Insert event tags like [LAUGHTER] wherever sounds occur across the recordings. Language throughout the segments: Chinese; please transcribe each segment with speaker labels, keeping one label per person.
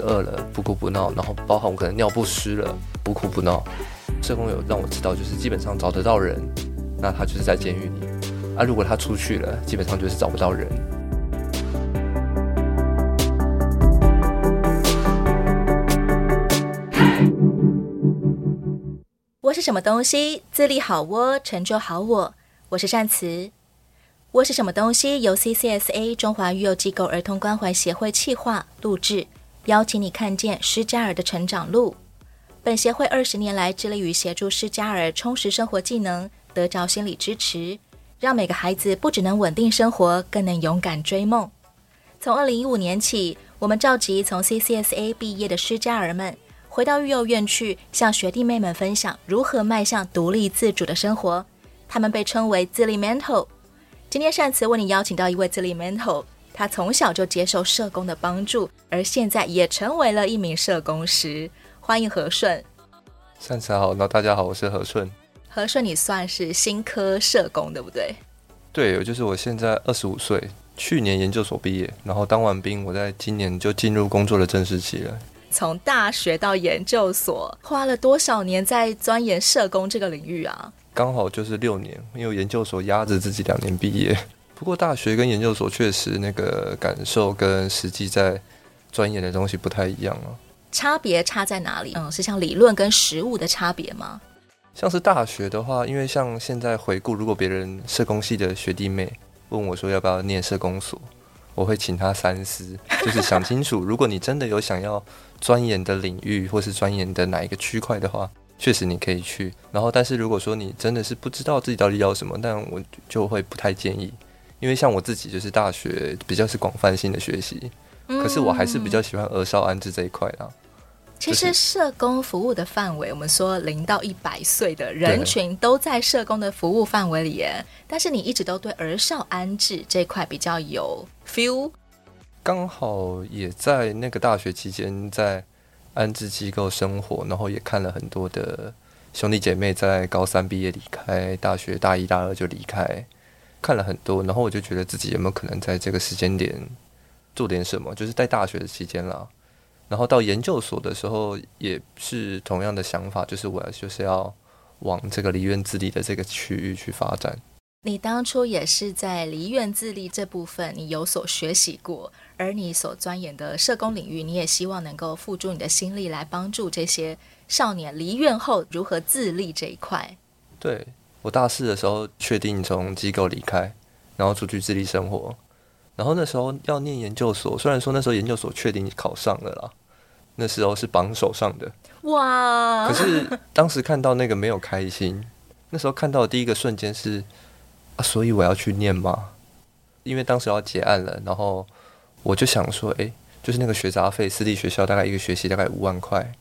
Speaker 1: 饿了不哭不闹，然后包含我可能尿不湿了不哭不闹。社工有让我知道，就是基本上找得到人，那他就是在监狱里啊。如果他出去了，基本上就是找不到人。
Speaker 2: 我是什么东西？自立好我，成就好我。我是善慈。我是什么东西？由 CCSA 中华育幼机构儿童关怀协会企划录制，邀请你看见施加尔的成长路。本协会二十年来致力于协助施加尔充实生活技能，得着心理支持，让每个孩子不只能稳定生活，更能勇敢追梦。从二零一五年起，我们召集从 CCSA 毕业的失家儿们，回到育幼院去，向学弟妹们分享如何迈向独立自主的生活。他们被称为自立 mentor。今天善慈为你邀请到一位自立 mentor，他从小就接受社工的帮助，而现在也成为了一名社工师。欢迎和顺。
Speaker 1: 善慈好，那大家好，我是和顺。
Speaker 2: 和顺，你算是新科社工对不对？
Speaker 1: 对，就是我现在二十五岁，去年研究所毕业，然后当完兵，我在今年就进入工作的正式期了。
Speaker 2: 从大学到研究所，花了多少年在钻研社工这个领域啊？
Speaker 1: 刚好就是六年，因为研究所压着自己两年毕业。不过大学跟研究所确实那个感受跟实际在钻研的东西不太一样啊。
Speaker 2: 差别差在哪里？嗯，是像理论跟实物的差别吗？
Speaker 1: 像是大学的话，因为像现在回顾，如果别人社工系的学弟妹问我说要不要念社工所，我会请他三思，就是想清楚，如果你真的有想要钻研的领域或是钻研的哪一个区块的话。确实你可以去，然后但是如果说你真的是不知道自己到底要什么，但我就会不太建议，因为像我自己就是大学比较是广泛性的学习，可是我还是比较喜欢儿少安置这一块啦。
Speaker 2: 其实社工服务的范围，我们说零到一百岁的人群都在社工的服务范围里耶，但是你一直都对儿少安置这块比较有 feel，
Speaker 1: 刚好也在那个大学期间在。安置机构生活，然后也看了很多的兄弟姐妹在高三毕业离开，大学大一大二就离开，看了很多，然后我就觉得自己有没有可能在这个时间点做点什么，就是在大学的期间啦，然后到研究所的时候也是同样的想法，就是我就是要往这个离院自立的这个区域去发展。
Speaker 2: 你当初也是在离院自立这部分，你有所学习过，而你所钻研的社工领域，你也希望能够付诸你的心力来帮助这些少年离院后如何自立这一块。
Speaker 1: 对，我大四的时候确定从机构离开，然后出去自立生活，然后那时候要念研究所，虽然说那时候研究所确定考上了啦，那时候是榜首上的，
Speaker 2: 哇！
Speaker 1: 可是当时看到那个没有开心，那时候看到的第一个瞬间是啊。所以我要去念吗？因为当时要结案了，然后我就想说，哎，就是那个学杂费，私立学校大概一个学期大概五万块，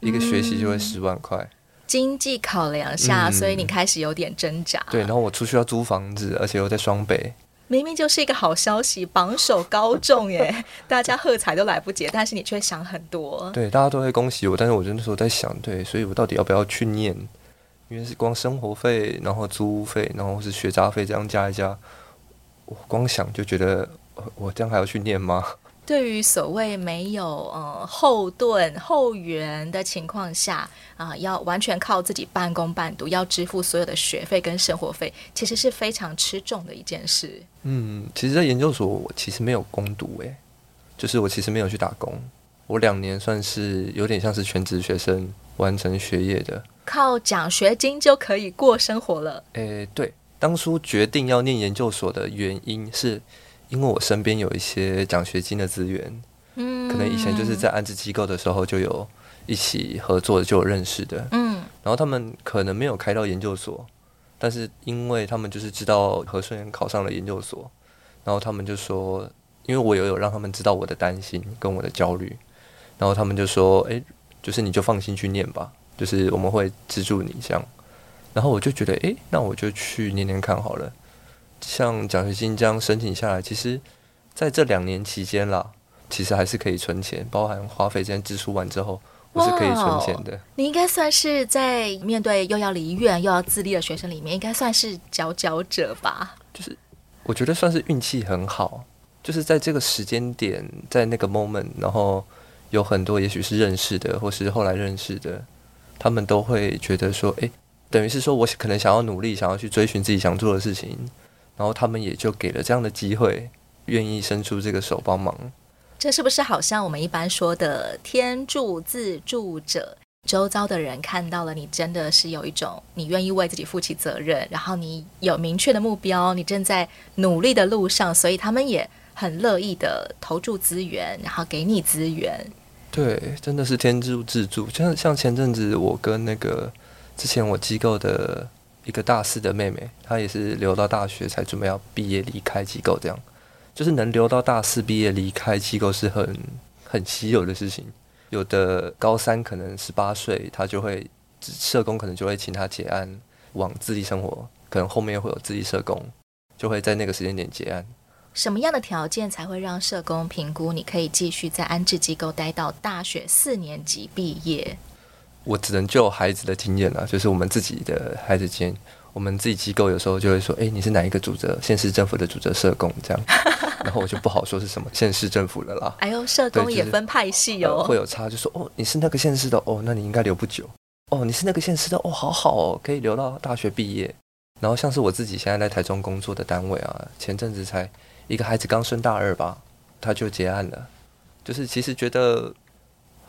Speaker 1: 一个学期就会十万块。
Speaker 2: 经济考量下，所以你开始有点挣扎。
Speaker 1: 对，然后我出去要租房子，而且又在双北。
Speaker 2: 明明就是一个好消息，榜首高中耶，[LAUGHS] 大家喝彩都来不及，但是你却想很多。
Speaker 1: 对，大家都会恭喜我，但是我那时候在想，对，所以我到底要不要去念？因为是光生活费，然后租屋费，然后是学杂费，这样加一加，我光想就觉得，我这样还要去念吗？
Speaker 2: 对于所谓没有呃后盾后援的情况下啊、呃，要完全靠自己半工半读，要支付所有的学费跟生活费，其实是非常吃重的一件事。
Speaker 1: 嗯，其实，在研究所我其实没有攻读，诶，就是我其实没有去打工，我两年算是有点像是全职学生完成学业的。
Speaker 2: 靠奖学金就可以过生活了。
Speaker 1: 诶，对，当初决定要念研究所的原因是，因为我身边有一些奖学金的资源，嗯，可能以前就是在安置机构的时候就有一起合作的，就有认识的，嗯，然后他们可能没有开到研究所，但是因为他们就是知道和顺考上了研究所，然后他们就说，因为我有有让他们知道我的担心跟我的焦虑，然后他们就说，诶，就是你就放心去念吧。就是我们会资助你这样，然后我就觉得，诶，那我就去念念看好了。像奖学金这样申请下来，其实在这两年期间啦，其实还是可以存钱，包含花费这些支出完之后，我是可以存钱的。
Speaker 2: 你应该算是在面对又要离院又要自立的学生里面，应该算是佼佼者吧？
Speaker 1: 就是我觉得算是运气很好，就是在这个时间点，在那个 moment，然后。有很多也许是认识的，或是后来认识的，他们都会觉得说，诶，等于是说我可能想要努力，想要去追寻自己想做的事情，然后他们也就给了这样的机会，愿意伸出这个手帮忙。
Speaker 2: 这是不是好像我们一般说的天助自助者？周遭的人看到了你，真的是有一种你愿意为自己负起责任，然后你有明确的目标，你正在努力的路上，所以他们也很乐意的投注资源，然后给你资源。
Speaker 1: 对，真的是天助自助。像像前阵子，我跟那个之前我机构的一个大四的妹妹，她也是留到大学才准备要毕业离开机构，这样就是能留到大四毕业离开机构是很很稀有的事情。有的高三可能十八岁，他就会社工可能就会请他结案往自立生活，可能后面会有自立社工，就会在那个时间点结案。
Speaker 2: 什么样的条件才会让社工评估你可以继续在安置机构待到大学四年级毕业？
Speaker 1: 我只能就孩子的经验了，就是我们自己的孩子经验。我们自己机构有时候就会说：“哎，你是哪一个主责？县市政府的主责社工这样。[LAUGHS] ”然后我就不好说是什么县市政府了啦。
Speaker 2: 哎呦，社工也分派系哦，
Speaker 1: 就是呃、会有差，就说：“哦，你是那个县市的哦，那你应该留不久。哦，你是那个县市的哦，好好哦，可以留到大学毕业。”然后像是我自己现在在台中工作的单位啊，前阵子才一个孩子刚升大二吧，他就结案了，就是其实觉得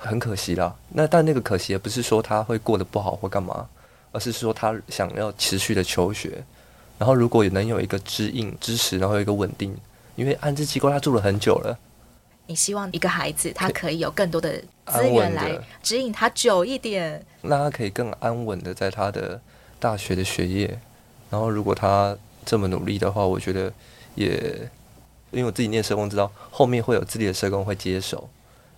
Speaker 1: 很可惜啦。那但那个可惜也不是说他会过得不好或干嘛。而是说他想要持续的求学，然后如果能有一个指引支持，然后有一个稳定，因为安置机构他住了很久了，
Speaker 2: 你希望一个孩子他可以有更多的资源来指引他久一点，
Speaker 1: 让他可以更安稳的在他的大学的学业。然后如果他这么努力的话，我觉得也因为我自己念社工知道后面会有自己的社工会接手，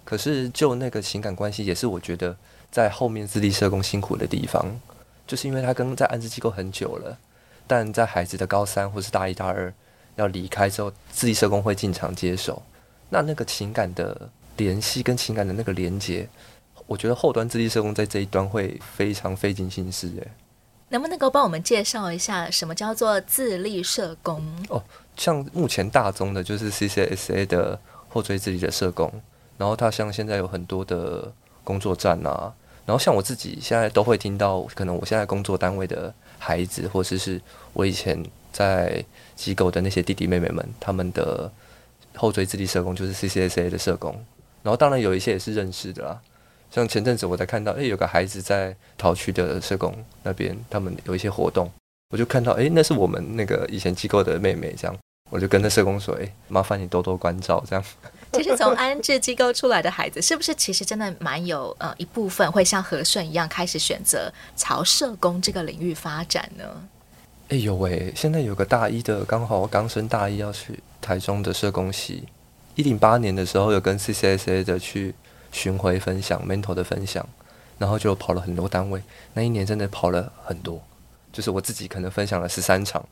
Speaker 1: 可是就那个情感关系也是我觉得在后面自立社工辛苦的地方。就是因为他跟在安置机构很久了，但在孩子的高三或是大一、大二要离开之后，自立社工会进场接手。那那个情感的联系跟情感的那个连接，我觉得后端自立社工在这一端会非常费尽心思。诶，
Speaker 2: 能不能够帮我们介绍一下什么叫做自立社工？
Speaker 1: 哦，像目前大宗的就是 CCSA 的后追自立的社工，然后他像现在有很多的工作站啊。然后像我自己现在都会听到，可能我现在工作单位的孩子，或者是我以前在机构的那些弟弟妹妹们，他们的后追自立社工就是 CCSA 的社工。然后当然有一些也是认识的啦，像前阵子我才看到，诶，有个孩子在桃区的社工那边，他们有一些活动，我就看到，诶，那是我们那个以前机构的妹妹，这样，我就跟那社工说，诶，麻烦你多多关照，这样。[LAUGHS]
Speaker 2: 其实从安置机构出来的孩子，是不是其实真的蛮有呃一部分会像和顺一样开始选择朝社工这个领域发展呢？
Speaker 1: 哎呦喂，现在有个大一的，刚好刚升大一要去台中的社工系，一零八年的时候有跟 CCSA 的去巡回分享 mentor 的分享，然后就跑了很多单位，那一年真的跑了很多，就是我自己可能分享了十三场。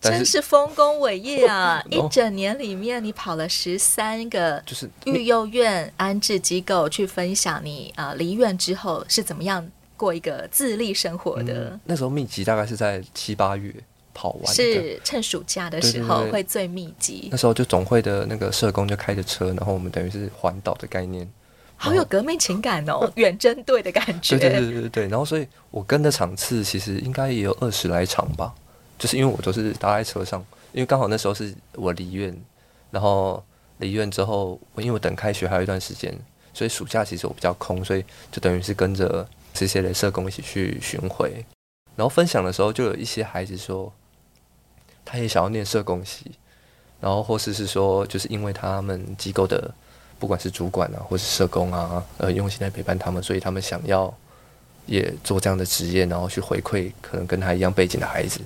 Speaker 2: 真是丰功伟业啊！[LAUGHS] 一整年里面，你跑了十三个就是育幼院安置机构去分享你啊离院之后是怎么样过一个自立生活的。
Speaker 1: 嗯、那时候密集大概是在七八月跑完，
Speaker 2: 是趁暑假的时候会最密集。
Speaker 1: 那时候就总会的那个社工就开着车，然后我们等于是环岛的概念，
Speaker 2: 好有革命情感哦，[LAUGHS] 远征队的感觉。
Speaker 1: 对对对对对，然后所以我跟的场次其实应该也有二十来场吧。就是因为我都是搭在车上，因为刚好那时候是我离院，然后离院之后，我因为我等开学还有一段时间，所以暑假其实我比较空，所以就等于是跟着这些的社工一起去巡回，然后分享的时候就有一些孩子说，他也想要念社工系，然后或是是说，就是因为他们机构的不管是主管啊，或是社工啊，呃，用心来陪伴他们，所以他们想要也做这样的职业，然后去回馈可能跟他一样背景的孩子。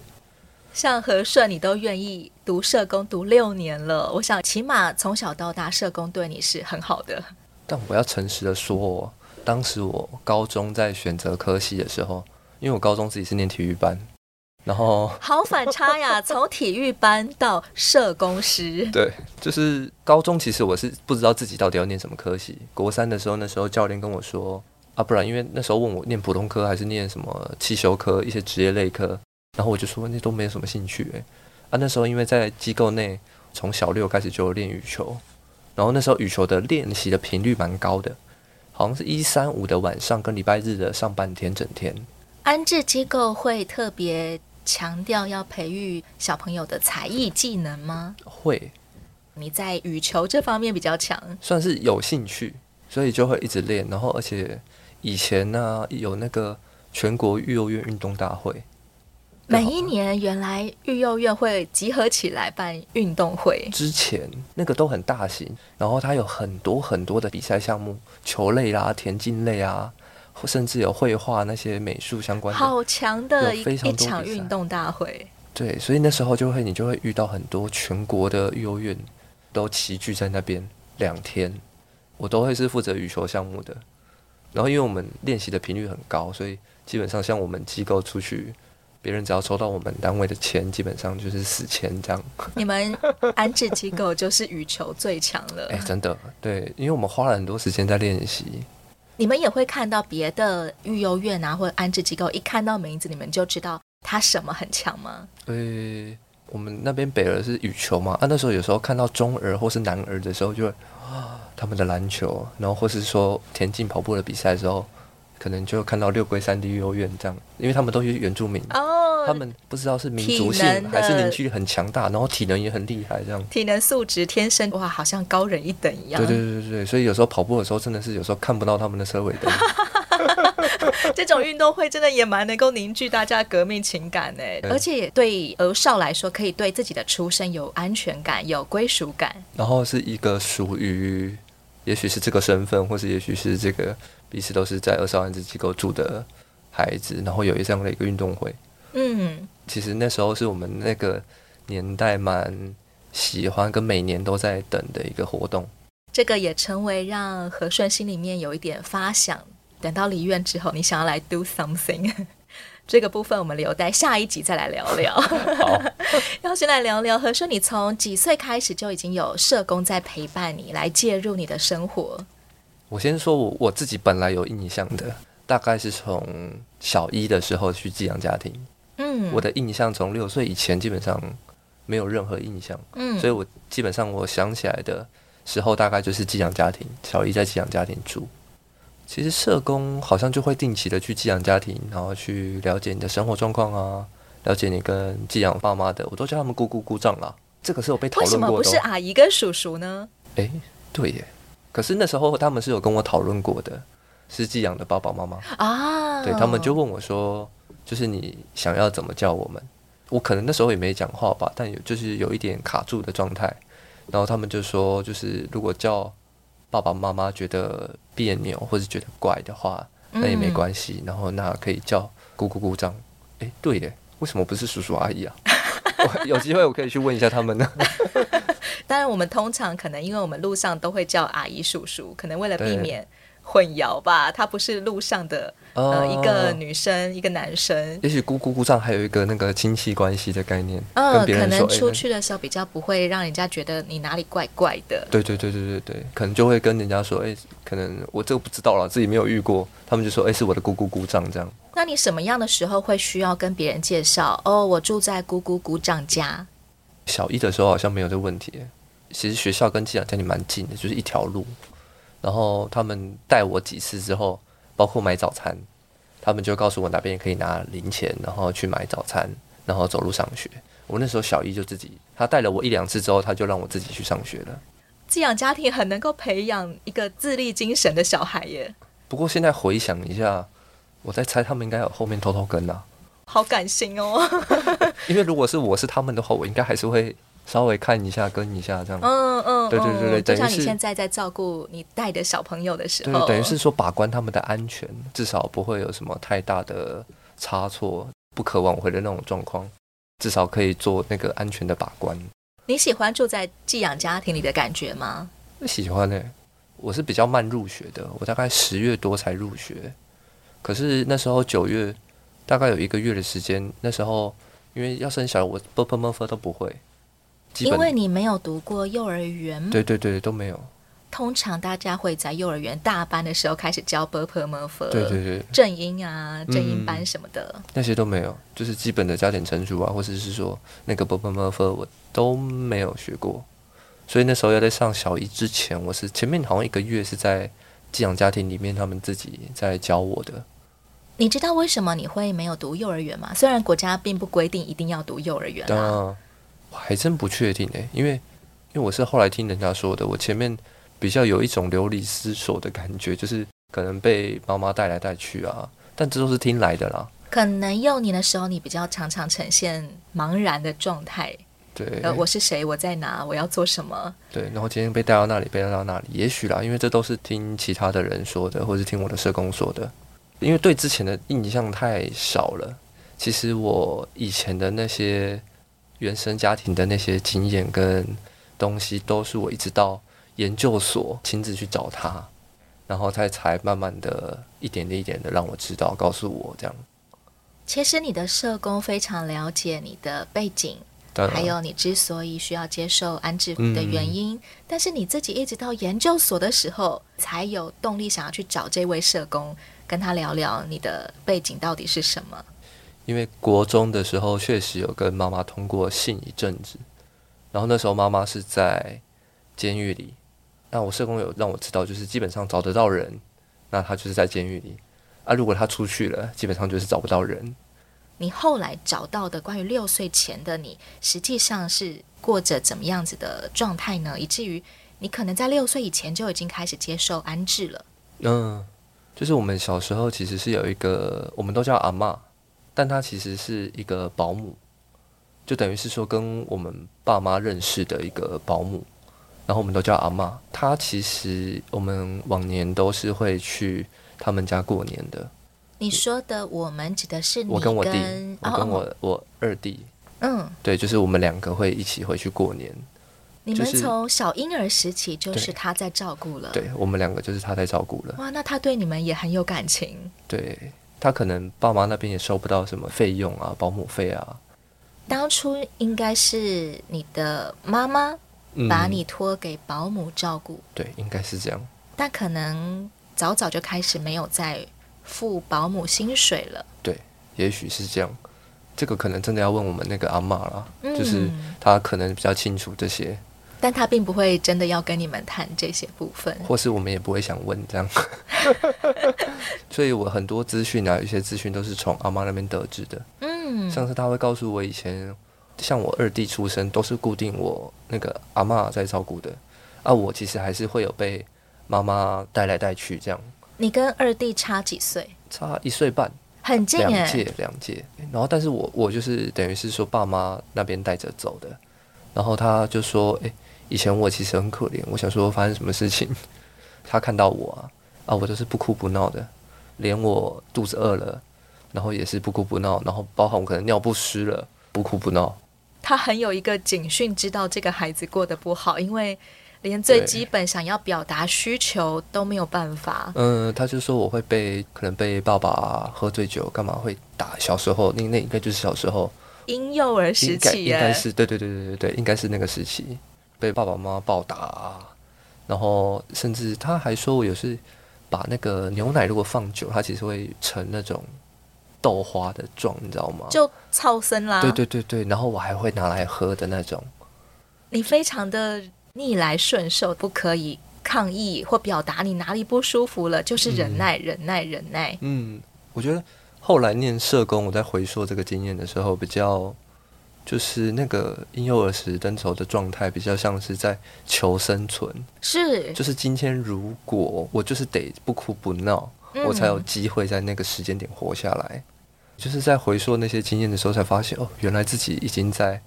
Speaker 2: 像和顺，你都愿意读社工读六年了，我想起码从小到大，社工对你是很好的。
Speaker 1: 但我要诚实的说，当时我高中在选择科系的时候，因为我高中自己是念体育班，然后
Speaker 2: 好反差呀，从体育班到社工师。
Speaker 1: 对，就是高中其实我是不知道自己到底要念什么科系。国三的时候，那时候教练跟我说啊，不然因为那时候问我念普通科还是念什么汽修科，一些职业类科。然后我就说那都没有什么兴趣诶，啊那时候因为在机构内从小六开始就练羽球，然后那时候羽球的练习的频率蛮高的，好像是一三五的晚上跟礼拜日的上半天整天。
Speaker 2: 安置机构会特别强调要培育小朋友的才艺技能吗？
Speaker 1: 会。
Speaker 2: 你在羽球这方面比较强，
Speaker 1: 算是有兴趣，所以就会一直练。然后而且以前呢、啊、有那个全国育幼院运动大会。
Speaker 2: 每一年，原来育幼院会集合起来办运动会。
Speaker 1: 之前那个都很大型，然后它有很多很多的比赛项目，球类啦、田径类啊，甚至有绘画那些美术相关的。
Speaker 2: 好强的一一场运动大会。
Speaker 1: 对，所以那时候就会你就会遇到很多全国的育幼院都齐聚在那边两天，我都会是负责羽球项目的。然后因为我们练习的频率很高，所以基本上像我们机构出去。别人只要收到我们单位的钱，基本上就是死钱这样。[LAUGHS]
Speaker 2: 你们安置机构就是羽球最强了。[LAUGHS]
Speaker 1: 哎、欸，真的，对，因为我们花了很多时间在练习。
Speaker 2: 你们也会看到别的育幼院啊，或者安置机构，一看到名字，你们就知道他什么很强吗？
Speaker 1: 呃、欸，我们那边北儿是羽球嘛，啊，那时候有时候看到中儿或是男儿的时候，就会啊，他们的篮球，然后或是说田径跑步的比赛的时候。可能就看到六龟山地育幼院这样，因为他们都是原住民，oh, 他们不知道是民族性还是凝聚力很强大，然后体能也很厉害，这样
Speaker 2: 体能素质天生哇，好像高人一等一样。
Speaker 1: 对对对对，所以有时候跑步的时候真的是有时候看不到他们的车尾灯。[LAUGHS]
Speaker 2: 这种运动会真的也蛮能够凝聚大家革命情感呢，而且也对儿少来说，可以对自己的出身有安全感、有归属感，
Speaker 1: 然后是一个属于，也许是这个身份，或是也许是这个。彼此都是在二少安置机构住的孩子，然后有这样的一个运动会。嗯，其实那时候是我们那个年代蛮喜欢跟每年都在等的一个活动。
Speaker 2: 这个也成为让和顺心里面有一点发想。等到离院之后，你想要来 do something，这个部分我们留待下一集再来聊聊。
Speaker 1: 好，[LAUGHS]
Speaker 2: 要先来聊聊何顺，你从几岁开始就已经有社工在陪伴你，来介入你的生活？
Speaker 1: 我先说我我自己本来有印象的，大概是从小一的时候去寄养家庭。嗯，我的印象从六岁以前基本上没有任何印象。嗯，所以我基本上我想起来的时候，大概就是寄养家庭，小一在寄养家庭住。其实社工好像就会定期的去寄养家庭，然后去了解你的生活状况啊，了解你跟寄养爸妈的，我都叫他们姑姑姑丈啦。这个是有被讨论过的。为什么
Speaker 2: 不是阿姨跟叔叔呢？
Speaker 1: 诶，对耶。可是那时候他们是有跟我讨论过的，是寄养的爸爸妈妈啊，对，他们就问我说，就是你想要怎么叫我们？我可能那时候也没讲话吧，但有就是有一点卡住的状态。然后他们就说，就是如果叫爸爸妈妈觉得别扭或者觉得怪的话，那也没关系。然后那可以叫姑姑姑丈。哎，对耶，为什么不是叔叔阿姨啊？[LAUGHS] 有机会我可以去问一下他们呢。[LAUGHS]
Speaker 2: 当然，我们通常可能因为我们路上都会叫阿姨叔叔，可能为了避免混淆吧。他不是路上的呃一个女生，一个男生。
Speaker 1: 也许姑姑姑丈还有一个那个亲戚关系的概念。
Speaker 2: 嗯，可能出去的时候比较不会让人家觉得你哪里怪怪的。
Speaker 1: 对对对对对对，可能就会跟人家说，哎，可能我这个不知道了，自己没有遇过。他们就说，哎，是我的姑姑姑丈这样。
Speaker 2: 那你什么样的时候会需要跟别人介绍？哦，我住在姑姑姑丈家。
Speaker 1: 小一的时候好像没有这个问题，其实学校跟寄养家里蛮近的，就是一条路。然后他们带我几次之后，包括买早餐，他们就告诉我哪边可以拿零钱，然后去买早餐，然后走路上学。我那时候小一就自己，他带了我一两次之后，他就让我自己去上学了。
Speaker 2: 寄养家庭很能够培养一个自立精神的小孩耶。
Speaker 1: 不过现在回想一下，我在猜他们应该有后面偷偷跟啊。
Speaker 2: 好感性哦，[LAUGHS]
Speaker 1: 因为如果是我是他们的话，我应该还是会稍微看一下跟一下这样。嗯嗯对对对对
Speaker 2: 就像你现在在照顾你带的小朋友的时候。
Speaker 1: 等于是说把关他们的安全至少不会有什么太大的差错不可挽回的那种状况至少可以做那个安全的把关。
Speaker 2: 你喜欢住在寄养家庭里的感觉吗？
Speaker 1: 喜欢诶我是比较慢入学的我大概十月多才入学。可是那时候九月大概有一个月的时间那时候因为要生小孩我都不会。
Speaker 2: 因为你没有读过幼儿园
Speaker 1: 对对对都没有。
Speaker 2: 通常大家会在幼儿园大班的时候开始教 berber
Speaker 1: merfer 对对对。
Speaker 2: 正音啊正音班什么的。那些都没有就是基本的加减乘除啊或者是说那个 berber merfer 我都没有学过。
Speaker 1: 所以那时候要在上小一之前我是前面好像一个月是在寄养家庭里面他们自己在教我的。
Speaker 2: 你知道为什么你会没有读幼儿园吗？虽然国家并不规定一定要读幼儿园啊。
Speaker 1: 还真不确定诶、欸，因为因为我是后来听人家说的，我前面比较有一种流离失所的感觉，就是可能被妈妈带来带去啊，但这都是听来的啦。
Speaker 2: 可能幼年的时候，你比较常常呈现茫然的状态。
Speaker 1: 对，
Speaker 2: 呃，我是谁？我在哪？我要做什么？
Speaker 1: 对，然后今天被带到那里，被带到那里，也许啦，因为这都是听其他的人说的，或是听我的社工说的。因为对之前的印象太少了，其实我以前的那些原生家庭的那些经验跟东西，都是我一直到研究所亲自去找他，然后他才慢慢的一点点一点的让我知道，告诉我这样。
Speaker 2: 其实你的社工非常了解你的背景，还有你之所以需要接受安置的原因，嗯，但是你自己一直到研究所的时候，才有动力想要去找这位社工。跟他聊聊你的背景到底是什么？
Speaker 1: 因为国中的时候确实有跟妈妈通过信一阵子，然后那时候妈妈是在监狱里，那我社工有让我知道，就是基本上找得到人，那他就是在监狱里啊。如果他出去了，基本上就是找不到人。
Speaker 2: 你后来找到的关于六岁前的你，实际上是过着怎么样子的状态呢？以至于你可能在六岁以前就已经开始接受安置了。
Speaker 1: 嗯。就是我们小时候其实是有一个，我们都叫阿嬷，但她其实是一个保姆，就等于是说跟我们爸妈认识的一个保姆，然后我们都叫阿妈。她其实我们往年都是会去他们家过年的。
Speaker 2: 你说的我们指的是你跟
Speaker 1: 我跟我弟，我跟我、哦、我二弟，
Speaker 2: 嗯，
Speaker 1: 对，就是我们两个会一起回去过年。
Speaker 2: 你们从小婴儿时期就是他在照顾了，
Speaker 1: 对，对我们两个就是他在照顾了。
Speaker 2: 哇，那他对你们也很有感情。
Speaker 1: 对，他可能爸妈那边也收不到什么费用啊，保姆费啊。
Speaker 2: 当初应该是你的妈妈把你托给保姆照顾，
Speaker 1: 嗯，对，应该是这样。
Speaker 2: 但可能早早就开始没有再付保姆薪水了。
Speaker 1: 对，也许是这样。这个可能真的要问我们那个阿妈了，嗯，就是她可能比较清楚这些。
Speaker 2: 但他并不会真的要跟你们谈这些部分，
Speaker 1: 或是我们也不会想问这样。[LAUGHS] 所以我很多资讯啊，有些资讯都是从阿妈那边得知的。嗯，上次他会告诉我以前，像我二弟出生都是固定我那个阿妈在照顾的，啊，我其实还是会有被妈妈带来带去这样。
Speaker 2: 你跟二弟差几岁？
Speaker 1: 差一岁半，
Speaker 2: 很近，两
Speaker 1: 届两届。然后，但是我我就是等于是说爸妈那边带着走的，然后他就说，哎。以前我其实很可怜，我想说发生什么事情，[LAUGHS] 他看到我啊，啊，我都是不哭不闹的，连我肚子饿了，然后也是不哭不闹，然后包含我可能尿不湿了，不哭不闹。
Speaker 2: 他很有一个警讯，知道这个孩子过得不好，因为连最基本想要表达需求都没有办法。
Speaker 1: 嗯，他就说我会被可能被爸爸喝醉酒干嘛会打，小时候那那应该就是小时候
Speaker 2: 婴幼儿时期，
Speaker 1: 应该是对对对对对对，应该是那个时期。被爸爸妈妈暴打啊，然后甚至他还说我有时把那个牛奶如果放久，它其实会成那种豆花的状，你知道吗？
Speaker 2: 就超生啦。
Speaker 1: 对对对对，然后我还会拿来喝的那种。
Speaker 2: 你非常的逆来顺受，不可以抗议或表达你哪里不舒服了，就是忍耐、嗯、忍耐、忍耐。
Speaker 1: 嗯，我觉得后来念社工，我在回溯这个经验的时候，比较。就是那个婴幼儿时灯筹的状态，比较像是在求生存。
Speaker 2: 是，
Speaker 1: 就是今天如果我就是得不哭不闹，嗯，我才有机会在那个时间点活下来。就是在回溯那些经验的时候，才发现哦，原来自己已经在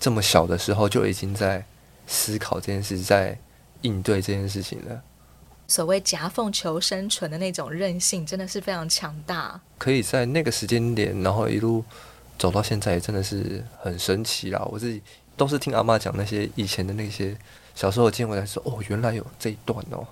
Speaker 1: 这么小的时候就已经在思考这件事，在应对这件事情了。
Speaker 2: 所谓夹缝求生存的那种韧性，真的是非常强大。
Speaker 1: 可以在那个时间点，然后一路。走到现在也真的是很神奇啦！我自己都是听阿妈讲那些以前的那些小时候的经历，才说哦，原来有这一段哦。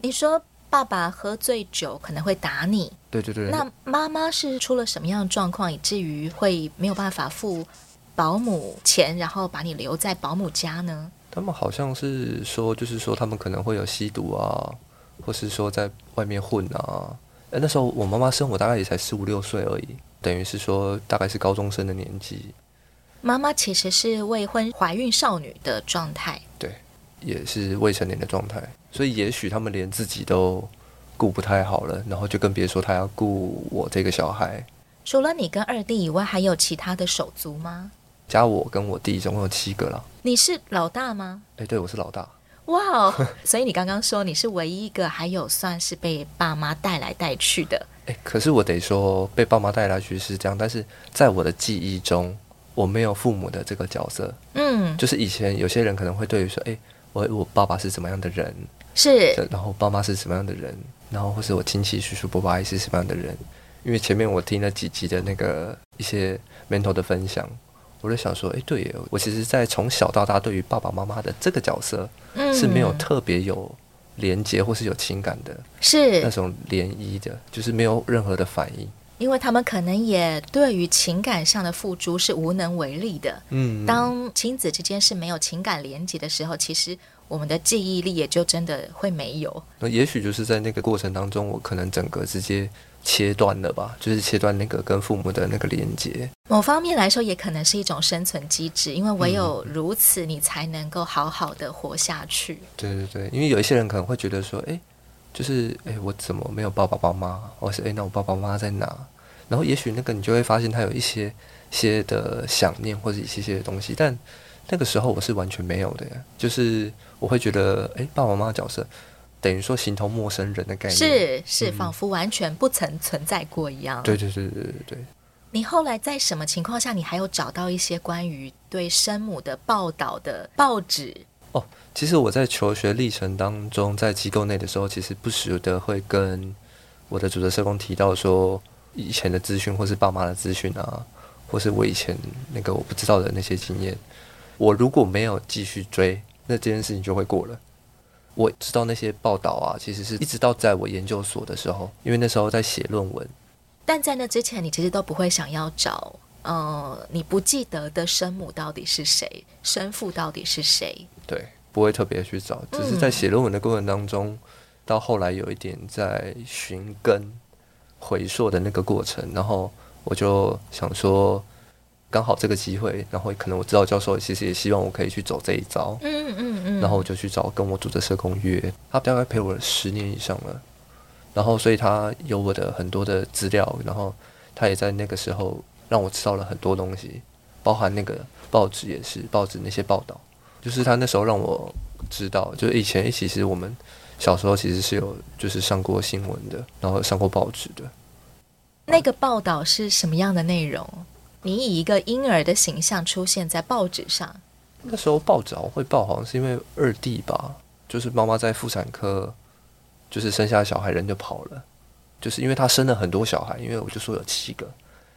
Speaker 2: 你说爸爸喝醉酒可能会打你，
Speaker 1: 对对对。
Speaker 2: 那妈妈是出了什么样的状况，以至于会没有办法付保姆钱，然后把你留在保姆家呢？
Speaker 1: 他们好像是说，就是说他们可能会有吸毒啊，或是说在外面混啊。哎，那时候我妈妈生我大概也才十五六岁而已。等于是说，大概是高中生的年纪。
Speaker 2: 妈妈其实是未婚怀孕少女的状态。
Speaker 1: 对。也是未成年的状态，所以也许他们连自己都顾不太好了，然后就更别说他要顾我这个小孩。
Speaker 2: 除了你跟二弟以外，还有其他的手足吗？
Speaker 1: 加我跟我弟总共有七个了。
Speaker 2: 你是老大吗？
Speaker 1: 哎，对，我是老大。
Speaker 2: 哇哦，所以你刚刚说你是唯一一个还有算是被爸妈带来带去的。
Speaker 1: 哎，可是我得说被爸妈带来去是这样，但是在我的记忆中，我没有父母的这个角色。嗯，就是以前有些人可能会对于说，哎，我我爸爸是怎么样的人？
Speaker 2: 是，
Speaker 1: 然后爸妈是什么样的人？然后或是我亲戚叔叔伯伯阿姨是什么样的人？因为前面我听了几集的那个一些 mentor 的分享，我就想说，哎，对耶，我其实，在从小到大，对于爸爸妈妈的这个角色，是没有特别有连接或是有情感的，
Speaker 2: 是
Speaker 1: 那种涟漪的，就是没有任何的反应。
Speaker 2: 因为他们可能也对于情感上的付出是无能为力的。嗯，当亲子之间是没有情感连接的时候，其实我们的记忆力也就真的会没有。
Speaker 1: 那也许就是在那个过程当中，我可能整个直接。切断了吧，就是切断那个跟父母的那个连接。
Speaker 2: 某方面来说，也可能是一种生存机制，因为唯有如此，你才能够好好的活下去。嗯。
Speaker 1: 对对对，因为有一些人可能会觉得说，哎，就是哎，我怎么没有爸爸妈妈？或是哎，那我爸爸妈妈在哪？然后也许那个你就会发现他有一些些的想念，或者一些些的东西。但那个时候我是完全没有的呀，就是我会觉得，哎，爸爸妈妈角色。等于说形同陌生人的概念，
Speaker 2: 是是，仿佛完全不曾存在过一样。
Speaker 1: 对对对对对对。
Speaker 2: 你后来在什么情况下，你还有找到一些关于对生母的报道的报纸？
Speaker 1: 哦，其实我在求学历程当中，在机构内的时候，其实不时的会跟我的主责社工提到说，以前的资讯，或是爸妈的资讯啊，或是我以前那个我不知道的那些经验，我如果没有继续追，那这件事情就会过了。我知道那些报道啊，其实是一直到在我研究所的时候，因为那时候在写论文。
Speaker 2: 但在那之前，你其实都不会想要找，呃，你不记得的生母到底是谁，生父到底是谁？
Speaker 1: 对，不会特别去找，只是在写论文的过程当中，嗯、到后来有一点在寻根回溯的那个过程，然后我就想说。刚好这个机会，然后可能我知道教授其实也希望我可以去走这一招，嗯嗯嗯，然后我就去找跟我组的社工约，他大概陪我十年以上了，然后所以他有我的很多的资料，然后他也在那个时候让我知道了很多东西，包含那个报纸也是报纸那些报道，就是他那时候让我知道，就是以前其实我们小时候其实是有就是上过新闻的，然后上过报纸的，
Speaker 2: 那个报道是什么样的内容？你以一个婴儿的形象出现在报纸上，
Speaker 1: 那时候报纸会报，好像是因为二弟吧，就是妈妈在妇产科，就是生下小孩人就跑了，就是因为他生了很多小孩，因为我就说有七个，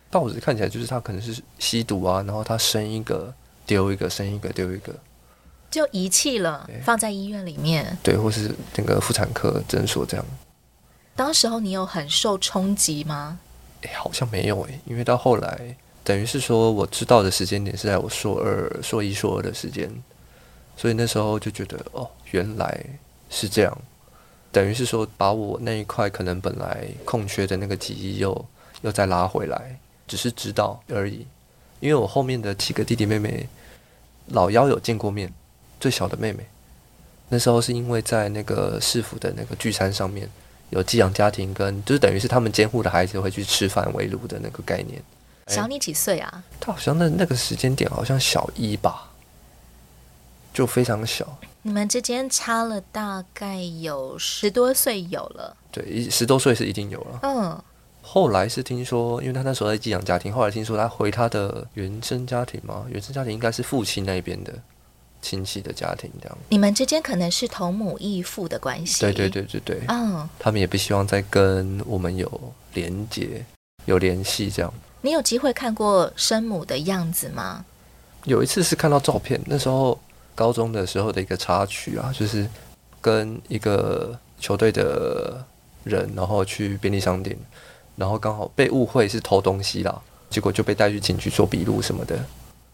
Speaker 1: 报纸看起来就是他可能是吸毒啊，然后他生一个丢一个，生一个丢一个，
Speaker 2: 就遗弃了，放在医院里面，
Speaker 1: 对，或是那个妇产科诊所这样。
Speaker 2: 当时候你有很受冲击吗？
Speaker 1: 哎，好像没有哎，因为到后来。等于是说，我知道的时间点是在我硕二、硕一、硕二的时间，所以那时候就觉得，哦，原来是这样。等于是说，把我那一块可能本来空缺的那个记忆又又再拉回来，只是知道而已。因为我后面的几个弟弟妹妹，老幺有见过面，最小的妹妹，那时候是因为在那个市府的那个聚餐上面，有寄养家庭跟就是等于是他们监护的孩子会去吃饭围炉的那个概念。
Speaker 2: 小你几岁啊？
Speaker 1: 他好像那那个时间点好像小一吧，就非常小。
Speaker 2: 你们之间差了大概有十多岁有了。
Speaker 1: 对，十多岁是一定有了。嗯。后来是听说，因为他那时候在寄养家庭，后来听说他回他的原生家庭嘛，原生家庭应该是父亲那边的亲戚的家庭这样。
Speaker 2: 你们之间可能是同母异父的关系。
Speaker 1: 对对对对对。嗯。他们也不希望再跟我们有连接、有联系这样。
Speaker 2: 你有机会看过生母的样子吗？
Speaker 1: 有一次是看到照片，那时候高中的时候的一个插曲啊，就是跟一个球队的人，然后去便利商店，然后刚好被误会是偷东西啦，结果就被带去警局做笔录什么的。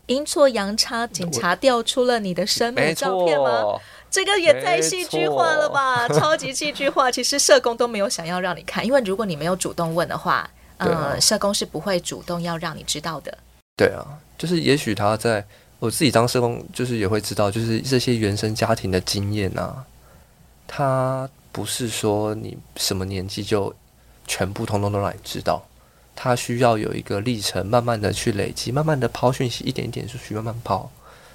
Speaker 1: 阴错阳差，警察调出了你的生母照片吗？这个也太戏剧化了吧，超级戏剧化。其实社工都没有想要让你看，因为如果你没有主动问的话。嗯，社工是不会主动要让你知道的。对啊，就是也许他在我自己当社工，就是也会知道，就是这些原生家庭的经验啊，他不是说你什么年纪就全部通通都让你知道，他需要有一个历程，慢慢的去累积，慢慢的抛讯息，一点一点去慢慢抛，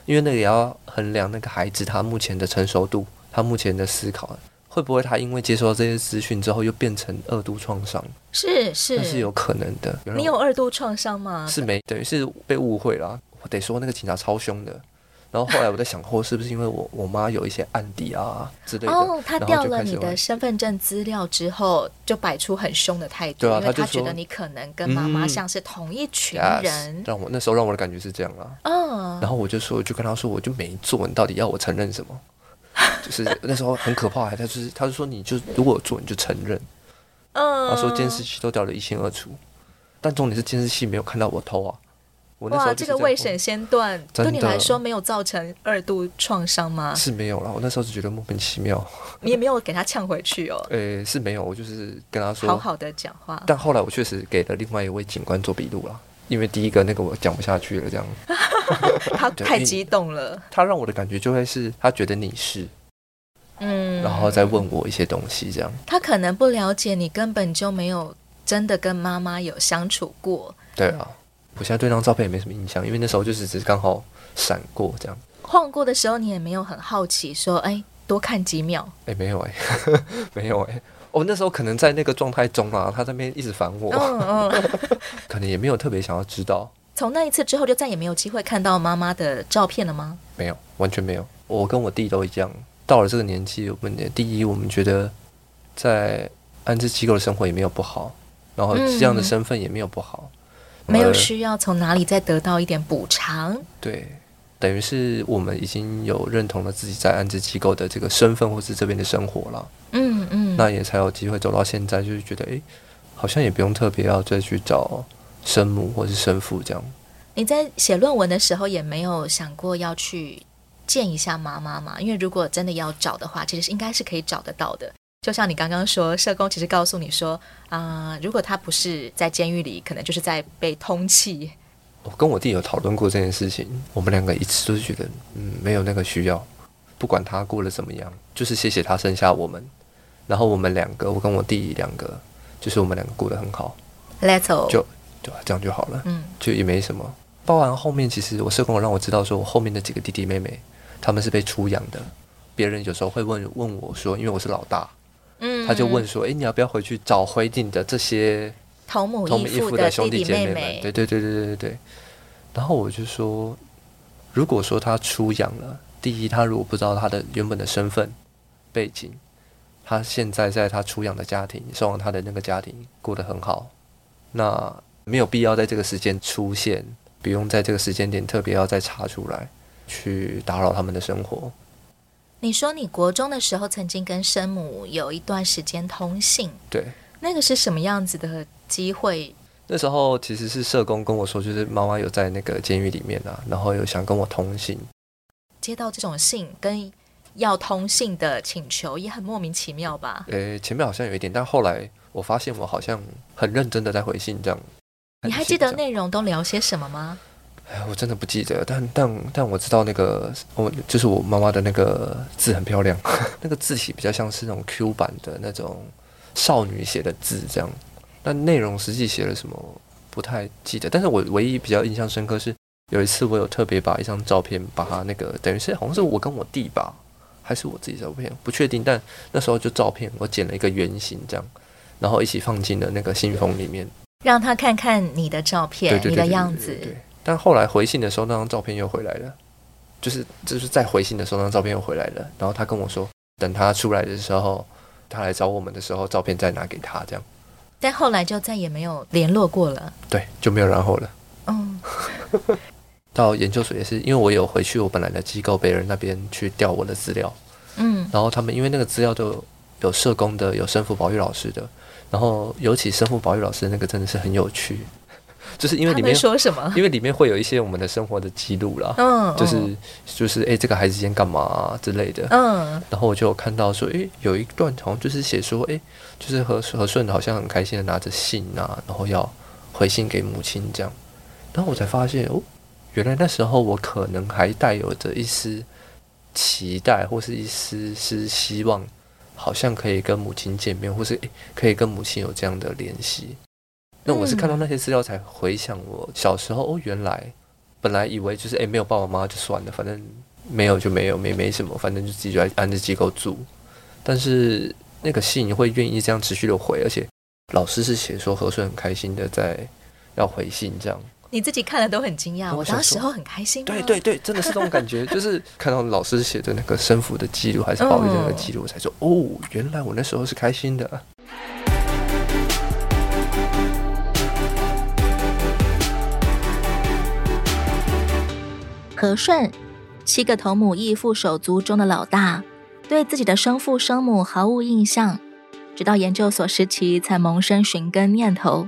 Speaker 1: 因为那个也要衡量那个孩子他目前的成熟度，他目前的思考。会不会他因为接收到这些资讯之后，又变成二度创伤？
Speaker 2: 是是，
Speaker 1: 那是有可能的。
Speaker 2: 你有二度创伤吗？
Speaker 1: 是没，等于是被误会了。我得说那个警察超凶的。然后后来我在想，或是不是因为我我妈有一些案底啊之类的？哦，
Speaker 2: 他调了你的身份证资料之后，就摆出很凶的态度。对啊，他就觉得你可能跟妈妈像是同一群人。
Speaker 1: 嗯、让我那时候让我的感觉是这样啊。嗯。然后我就说，就跟他说，我就没做，你到底要我承认什么？就是那时候很可怕，他就是他就说，你就如果做你就承认，嗯，他说监视器都掉得一清二楚，但重点是监视器没有看到我偷啊。我那时候哇，这个
Speaker 2: 未审先断，对你来说没有造成二度创伤吗？
Speaker 1: 是没有啦，我那时候就觉得莫名其妙。
Speaker 2: 你也没有给他呛回去哦？
Speaker 1: 诶、欸，是没有，我就是跟他说
Speaker 2: 好好的讲话。
Speaker 1: 但后来我确实给了另外一位警官做笔录了，因为第一个那个我讲不下去了，这样。[LAUGHS]
Speaker 2: 他 [LAUGHS] 太激动了，
Speaker 1: 他让我的感觉就会是他觉得你是。嗯，然后再问我一些东西，这样。
Speaker 2: 他可能不了解你，根本就没有真的跟妈妈有相处过。
Speaker 1: 对啊，我现在对那张照片也没什么印象，因为那时候就是只是刚好闪过这样。
Speaker 2: 晃过的时候，你也没有很好奇说，哎，多看几秒。
Speaker 1: 哎，没有哎，[LAUGHS] 没有哎。我、哦、那时候可能在那个状态中啊，他在那边一直烦我，嗯嗯、[LAUGHS] 可能也没有特别想要知道。[LAUGHS]
Speaker 2: 从那一次之后，就再也没有机会看到妈妈的照片了吗？
Speaker 1: 没有，完全没有。我跟我弟都一样。到了这个年纪，我们第一，我们觉得在安置机构的生活也没有不好，然后这样的身份也没有不好，
Speaker 2: 嗯、没有需要从哪里再得到一点补偿。
Speaker 1: 对，等于是我们已经有认同了自己在安置机构的这个身份，或是这边的生活了。嗯嗯，那也才有机会走到现在，就是觉得，哎，好像也不用特别要再去找生母或是生父这样。
Speaker 2: 你在写论文的时候，也没有想过要去。见一下妈妈嘛，因为如果真的要找的话，其实是应该是可以找得到的。就像你刚刚说，社工其实告诉你说，啊、呃，如果他不是在监狱里，可能就是在被通缉。
Speaker 1: 我跟我弟有讨论过这件事情，我们两个一直都是觉得，嗯，没有那个需要，不管他过得怎么样，就是谢谢他生下我们，然后我们两个，我跟我弟两个，就是我们两个过得很好
Speaker 2: ，Let's all
Speaker 1: 就就这样就好了，嗯，就也没什么。包含后面，其实我社工让我知道，说我后面的几个弟弟妹妹。他们是被出养的，别人有时候会问问我说，因为我是老大，嗯，他就问说，哎，你要不要回去找回你的这些
Speaker 2: 同母异父的兄弟姐妹们？
Speaker 1: 对对对对对对对。然后我就说，如果说他出养了，第一，他如果不知道他的原本的身份背景，他现在在他出养的家庭，希望他的那个家庭过得很好，那没有必要在这个时间出现，不用在这个时间点特别要再查出来。去打扰他们的生活。
Speaker 2: 你说你国中的时候曾经跟生母有一段时间通信，
Speaker 1: 对，
Speaker 2: 那个是什么样子的机会？
Speaker 1: 那时候其实是社工跟我说，就是妈妈有在那个监狱里面啊，然后有想跟我通信。
Speaker 2: 接到这种信跟要通信的请求也很莫名其妙吧？
Speaker 1: 诶，前面好像有一点，但后来我发现我好像很认真的在回信，这样。
Speaker 2: 你还记得内容都聊些什么吗？
Speaker 1: 哎，我真的不记得，但但但我知道那个我就是我妈妈的那个字很漂亮，[LAUGHS] 那个字体比较像是那种 Q 版的那种少女写的字这样。但内容实际写了什么不太记得，但是我唯一比较印象深刻是有一次我有特别把一张照片，把它那个等于是好像是我跟我弟吧，还是我自己照片，不确定。但那时候就照片我剪了一个圆形这样，然后一起放进了那个信封里面，
Speaker 2: 让他看看你的照片，你的样子。对
Speaker 1: 但后来回信的时候，那张照片又回来了，就是就是在回信的时候，那张照片又回来了。然后他跟我说，等他出来的时候，他来找我们的时候，照片再拿给他，这样。
Speaker 2: 但后来就再也没有联络过了。
Speaker 1: 对，就没有然后了。嗯。[LAUGHS] 到研究所也是，因为我有回去我本来的机构北人那边去调我的资料。嗯。然后他们因为那个资料都有，社工的，有生父保育老师的，然后尤其生父保育老师那个真的是很有趣。就是因为里面
Speaker 2: 说什么？
Speaker 1: 因为里面会有一些我们的生活的记录啦，嗯，就是就是哎、欸，这个孩子今天干嘛、啊、之类的，嗯，然后我就有看到说，哎、欸，有一段好像就是写说，哎、欸，就是和和顺好像很开心的拿着信啊，然后要回信给母亲这样，然后我才发现哦，原来那时候我可能还带有着一丝期待，或是一丝丝希望，好像可以跟母亲见面，或是可以跟母亲有这样的联系。那我是看到那些资料才回想我小时候哦，原来本来以为就是诶，没有爸爸妈妈就算了，反正没有就没有，没没什么，反正就自己就在安置机构住。但是那个信会愿意这样持续的回，而且老师是写说和顺很开心的在要回信这样。
Speaker 2: 你自己看了都很惊讶，我当时候很开心。
Speaker 1: 对对对，真的是这种感觉，就是看到老师写的那个生父的记录还是保育的那个记录，我才说哦，原来我那时候是开心的。
Speaker 2: 和顺，七个同母异父手足中的老大，对自己的生父生母毫无印象，直到研究所时期才萌生寻根念头。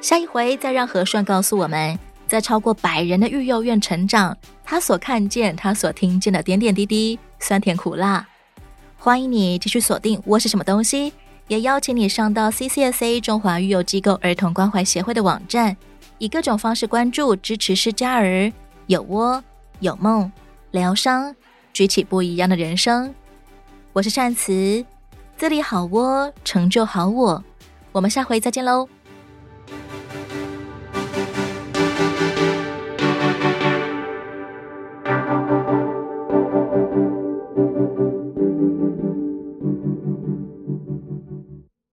Speaker 2: 下一回再让和顺告诉我们，在超过百人的育幼院成长，他所看见、他所听见的点点滴滴、酸甜苦辣。欢迎你继续锁定《我是什么东西》，也邀请你上到 CCSA 中华育幼机构儿童关怀协会的网站，以各种方式关注、支持失家儿。有窝有梦，疗伤，举起不一样的人生。我是善慈，自立好窝，成就好我。我们下回再见喽。